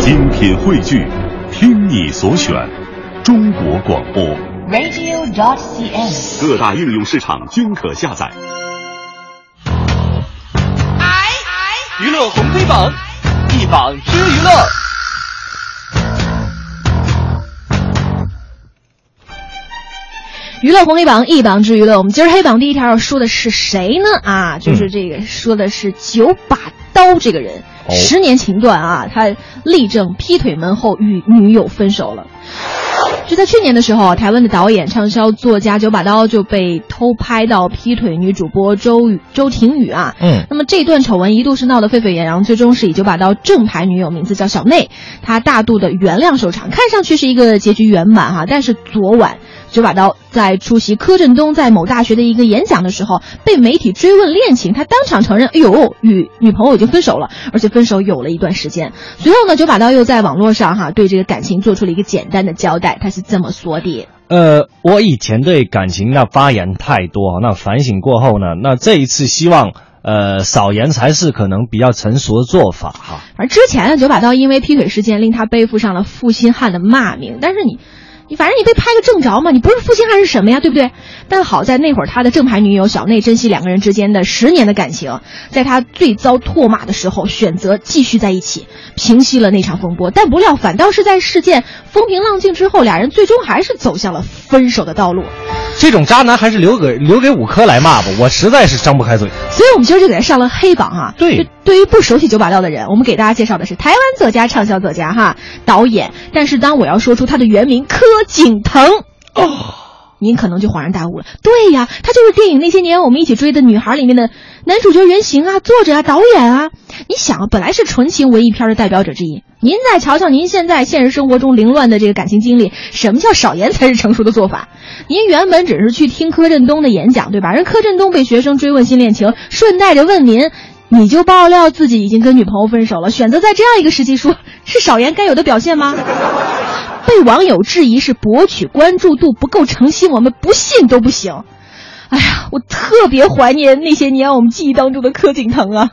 精品汇聚，听你所选，中国广播。radio.dot.cn，。各大应用市场均可下载。哎娱乐红黑榜，一榜之娱乐。娱乐红黑榜一榜之娱乐，我们今儿黑榜第一条要说的是谁呢？啊，就是这个说的是九把刀这个人，哦十年情断啊，他力证劈腿门后与女友分手了。就在去年的时候，台湾的导演、畅销作家九把刀就被偷拍到劈腿女主播周雨周婷雨啊。嗯那么这段丑闻一度是闹得沸沸扬扬，最终是以九把刀正牌女友名字叫小内，她大度的原谅收场，看上去是一个结局圆满哈。但是昨晚九把刀在出席柯震东在某大学的一个演讲的时候，被媒体追问恋情，他当场承认，哎呦，与女朋友已经分手了，而且分手有了一段时间。随后呢，九把刀又在网络上哈对这个感情做出了一个简单的交代，他是这么说的。呃，我以前对感情那发言太多，那反省过后呢，那这一次希望呃少言才是可能比较成熟的做法哈。而之前呢，九把刀因为劈腿事件令他背负上了负心汉的骂名，但是你。你反正你被拍个正着嘛，你不是负心汉是什么呀，对不对？但好在那会儿他的正牌女友小内珍惜两个人之间的十年的感情，在他最遭唾骂的时候选择继续在一起，平息了那场风波。但不料反倒是在事件风平浪静之后，俩人最终还是走向了分手的道路。这种渣男还是留给留给五科来骂吧，我实在是张不开嘴。所以我们今儿就给他上了黑榜啊。对就对于不熟悉九把刀的人，我们给大家介绍的是台湾作家、畅销作家哈，导演。但是当我要说出他的原名柯景腾，哦，您可能就恍然大悟了。对呀，他就是电影《那些年我们一起追的女孩》里面的男主角原型啊，作者啊，导演啊。你想啊，本来是纯情文艺片的代表者之一，您再瞧瞧您现在现实生活中凌乱的这个感情经历，什么叫少言才是成熟的做法？您原本只是去听柯震东的演讲，对吧？人柯震东被学生追问新恋情，顺带着问您，你就爆料自己已经跟女朋友分手了，选择在这样一个时期说，是少言该有的表现吗？被网友质疑是博取关注度不够诚心，我们不信都不行。哎呀，我特别怀念那些年我们记忆当中的柯景腾啊。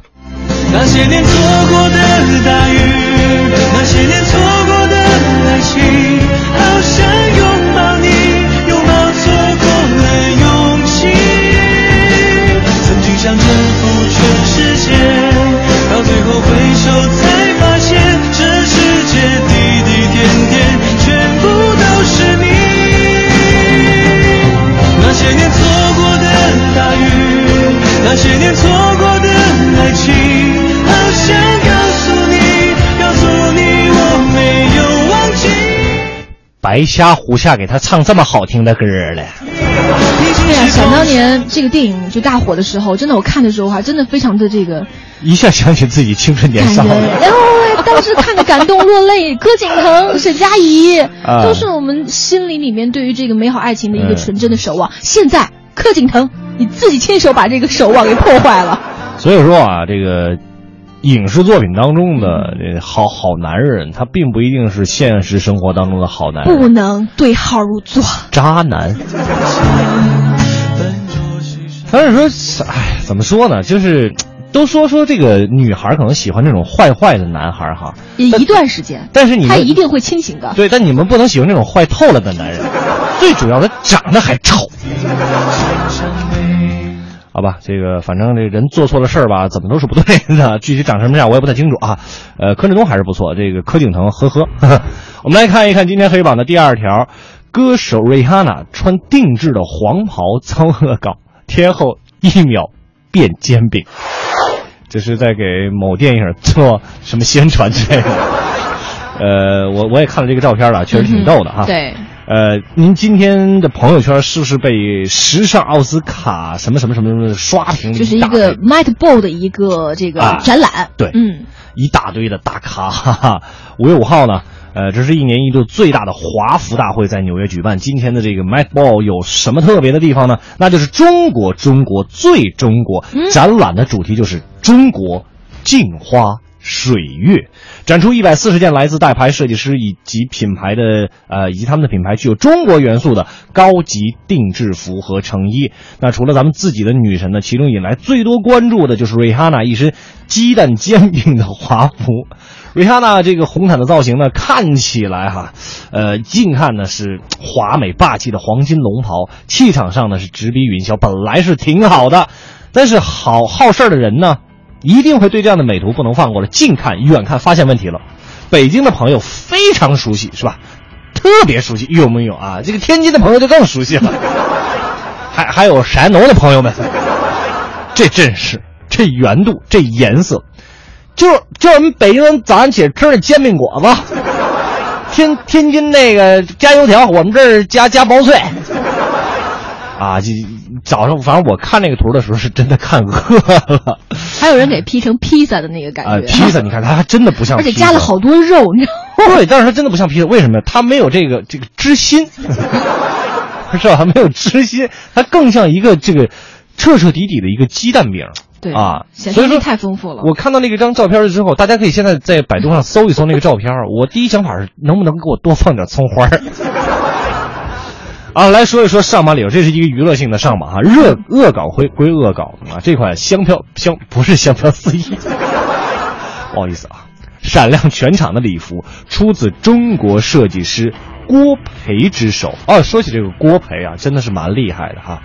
那些年错过的大雨，那些年错过的爱情，白瞎胡下给他唱这么好听的歌了。对呀、想当年这个电影就大火的时候，真的我看的时候还真的非常的这个一下想起自己青春年少 当时看的感动落泪，柯景腾、沈佳宜，啊都是我们心里里面对于这个美好爱情的一个嗯纯真的守望。现在柯景腾你自己亲手把这个守望给破坏了。所以说啊，这个影视作品当中的这好好男人，他并不一定是现实生活当中的好男人，不能对号入座。渣男。但是说，哎，怎么说呢？就是都说说这个女孩可能喜欢这种坏坏的男孩哈，也一段时间，但是你们他一定会清醒的。对，但你们不能喜欢这种坏透了的男人，最主要的长得还丑。好吧，这个反正这人做错了事儿吧，怎么都是不对的。具体长什么样我也不太清楚啊。呃，柯震东还是不错，这个柯景腾，呵呵。我们来看一看今天黑榜的第二条，歌手瑞哈娜穿定制的黄袍遭恶搞，天后一秒变煎饼。这是在给某电影做什么宣传之类的。呃，我我也看了这个照片了，确实挺逗的哈。嗯对，呃，您今天的朋友圈是不是被时尚奥斯卡什么什么什么什么刷屏就是一个 Might Ball 的一个这个啊展览。对嗯，一大堆的大咖，哈哈。五月五号呢，呃，这是一年一度最大的华服大会在纽约举办。今天的这个 Met Ball 有什么特别的地方呢？那就是中国，中国最中国。嗯展览的主题就是中国镜花水月，展出一百四十件来自代牌设计师以及品牌的呃以及他们的品牌具有中国元素的高级定制服和成衣。那除了咱们自己的女神呢，其中引来最多关注的就是瑞哈娜一身鸡蛋煎饼的华服。瑞哈娜这个红毯的造型呢，看起来哈，呃，近看呢是华美霸气的黄金龙袍，气场上呢是直逼云霄，本来是挺好的，但是好好事儿的人呢，一定会对这样的美图不能放过的，近看远看发现问题了。北京的朋友非常熟悉，是吧？特别熟悉，有没有啊？这个天津的朋友就更熟悉了，还还有山东的朋友们，这真是这圆度，这颜色，就就我们北京人早上起来吃的煎饼果子，天天津那个加油条，我们这儿加加薄脆。啊，就早上反正我看那个图的时候是真的看饿了。还有人给 P 成披萨的那个感觉。啊，披萨，你看它还真的不像，而且加了好多肉，你知道吗？对，但是它真的不像披萨，为什么？它没有这个这个知心，是吧？它没有知心，它更像一个这个彻彻底底的一个鸡蛋饼。对啊，所以说太丰富了。我看到那个张照片之后，大家可以现在在百度上搜一搜那个照片。我第一想法是，能不能给我多放点葱花？啊，来说一说上马理由，这是一个娱乐性的上马哈。热恶搞归归恶搞啊，这款香飘香不是香飘四溢，不好意思啊。闪亮全场的礼服出自中国设计师郭培之手。哦，说起这个郭培啊，真的是蛮厉害的哈。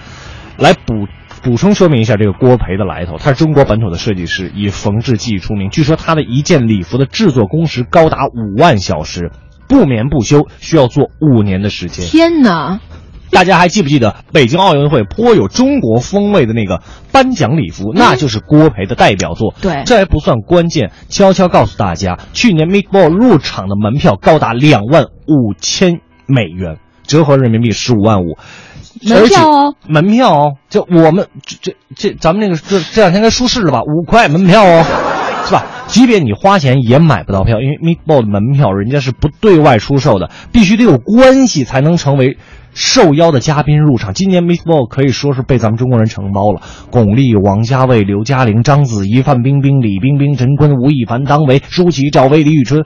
来补补充说明一下这个郭培的来头，他是中国本土的设计师，以缝制技艺出名。据说他的一件礼服的制作工时高达五万小时，不眠不休，需要做五年的时间。天哪！大家还记不记得北京奥运会颇有中国风味的那个颁奖礼服？那就是郭培的代表作。对，这还不算关键。悄悄告诉大家，去年 Meatball 入场的门票高达两万五千美元，折合人民币十五万五。门票哦，门票哦，就我们这这这咱们那个这这两天该出事了吧？五块门票哦，是吧？即便你花钱也买不到票，因为 Meatball 的门票人家是不对外出售的，必须得有关系才能成为。受邀的嘉宾入场，今年 Miss Ball 可以说是被咱们中国人承包了。巩俐、王家卫、刘嘉玲、章子怡、范冰冰、李冰冰、陈坤、吴亦凡、汤唯、舒淇、赵薇、李宇春，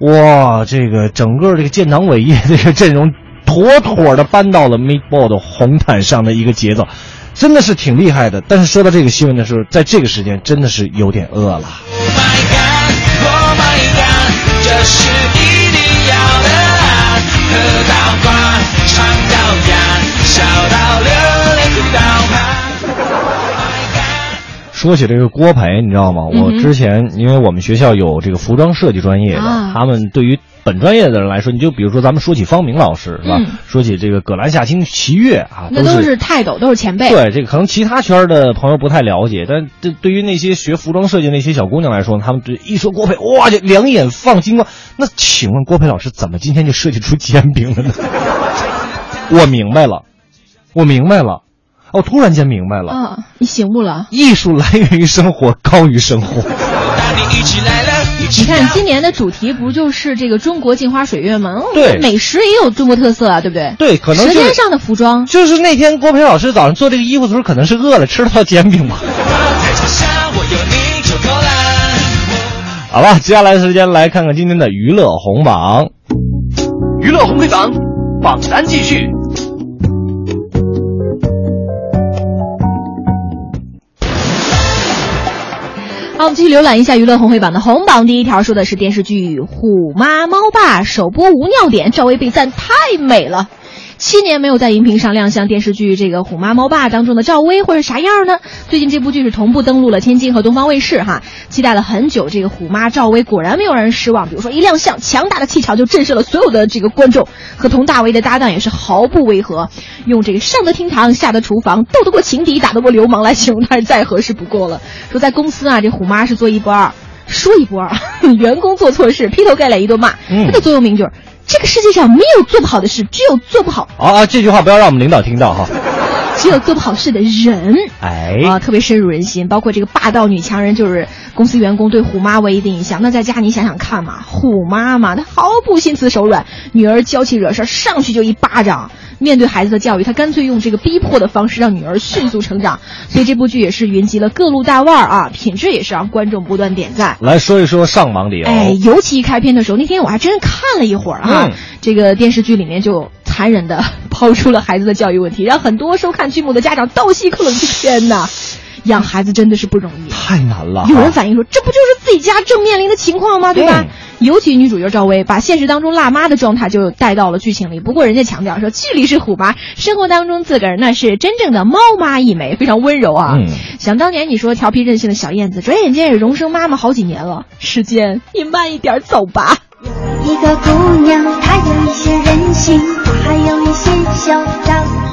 哇，这个整个这个建党伟业这个阵容，妥妥的搬到了 Meatball 的红毯上的一个节奏，真的是挺厉害的。但是说到这个新闻的时候，在这个时间真的是有点饿了。Oh my God, oh my God, 这是一定要的说起这个郭培，你知道吗？我之前因为我们学校有这个服装设计专业的，他们对于本专业的人来说，你就比如说咱们说起方明老师是吧？说起这个葛兰夏青、齐越啊，那都是泰斗，都是前辈。对，这个可能其他圈的朋友不太了解，但这对于那些学服装设计那些小姑娘来说，他们这一说郭培，哇，就两眼放金光。那请问郭培老师怎么今天就设计出煎饼了呢？我明白了，我明白了。我突然间明白了啊！你醒悟了。艺术来源于生活，高于生活。你看今年的主题不就是这个中国镜花水月吗？对，美食也有中国特色啊，对不对？对，可能舌尖上的服装。就是那天郭培老师早上做这个衣服的时候，可能是饿了，吃了套煎饼吧。好吧，接下来的时间来看看今天的娱乐红榜。娱乐红黑榜榜单继续。好，我们继续浏览一下娱乐红黑榜的红榜。第一条说的是电视剧《虎妈猫爸》首播无尿点，赵薇被赞太美了。七年没有在荧屏上亮相，电视剧这个《虎妈猫爸》当中的赵薇会是啥样呢？最近这部剧是同步登陆了天津和东方卫视，哈，期待了很久。这个虎妈赵薇果然没有让人失望，比如说一亮相，强大的气场就震慑了所有的这个观众。和佟大为的搭档也是毫不违和，用这个上得厅堂，下得厨房，斗得过情敌，打得过流氓来形容他是再合适不过了。说在公司啊，这虎妈是做一不二，说一不二，员工做错事劈头盖脸一顿骂，他的座右铭就是。这个世界上没有做不好的事，只有做不好。啊啊！这句话不要让我们领导听到哈。只有做不好事的人，哎啊，特别深入人心。包括这个霸道女强人，就是公司员工对虎妈唯一的印象。那在家你想想看嘛，虎妈妈她毫不心慈手软，女儿娇气惹事上去就一巴掌。面对孩子的教育，他干脆用这个逼迫的方式让女儿迅速成长。所以这部剧也是云集了各路大腕儿啊，品质也是让观众不断点赞。来说一说上榜理由。哎，尤其一开篇的时候，那天我还真看了一会儿啊，这个电视剧里面就。残忍的抛出了孩子的教育问题，让很多收看剧目的家长倒吸一口冷气。天哪！养孩子真的是不容易。太难了。有人反映说，这不就是自己家正面临的情况吗？对吧？嗯尤其女主角赵薇，把现实当中辣妈的状态就带到了剧情里。不过人家强调说，剧里是虎妈，生活当中自个儿那是真正的猫妈一枚，非常温柔啊。嗯想当年你说调皮任性的小燕子，转眼间也荣升妈妈好几年了。时间，你慢一点走吧。一个姑娘，她有一些任性，她还有一些嚣张。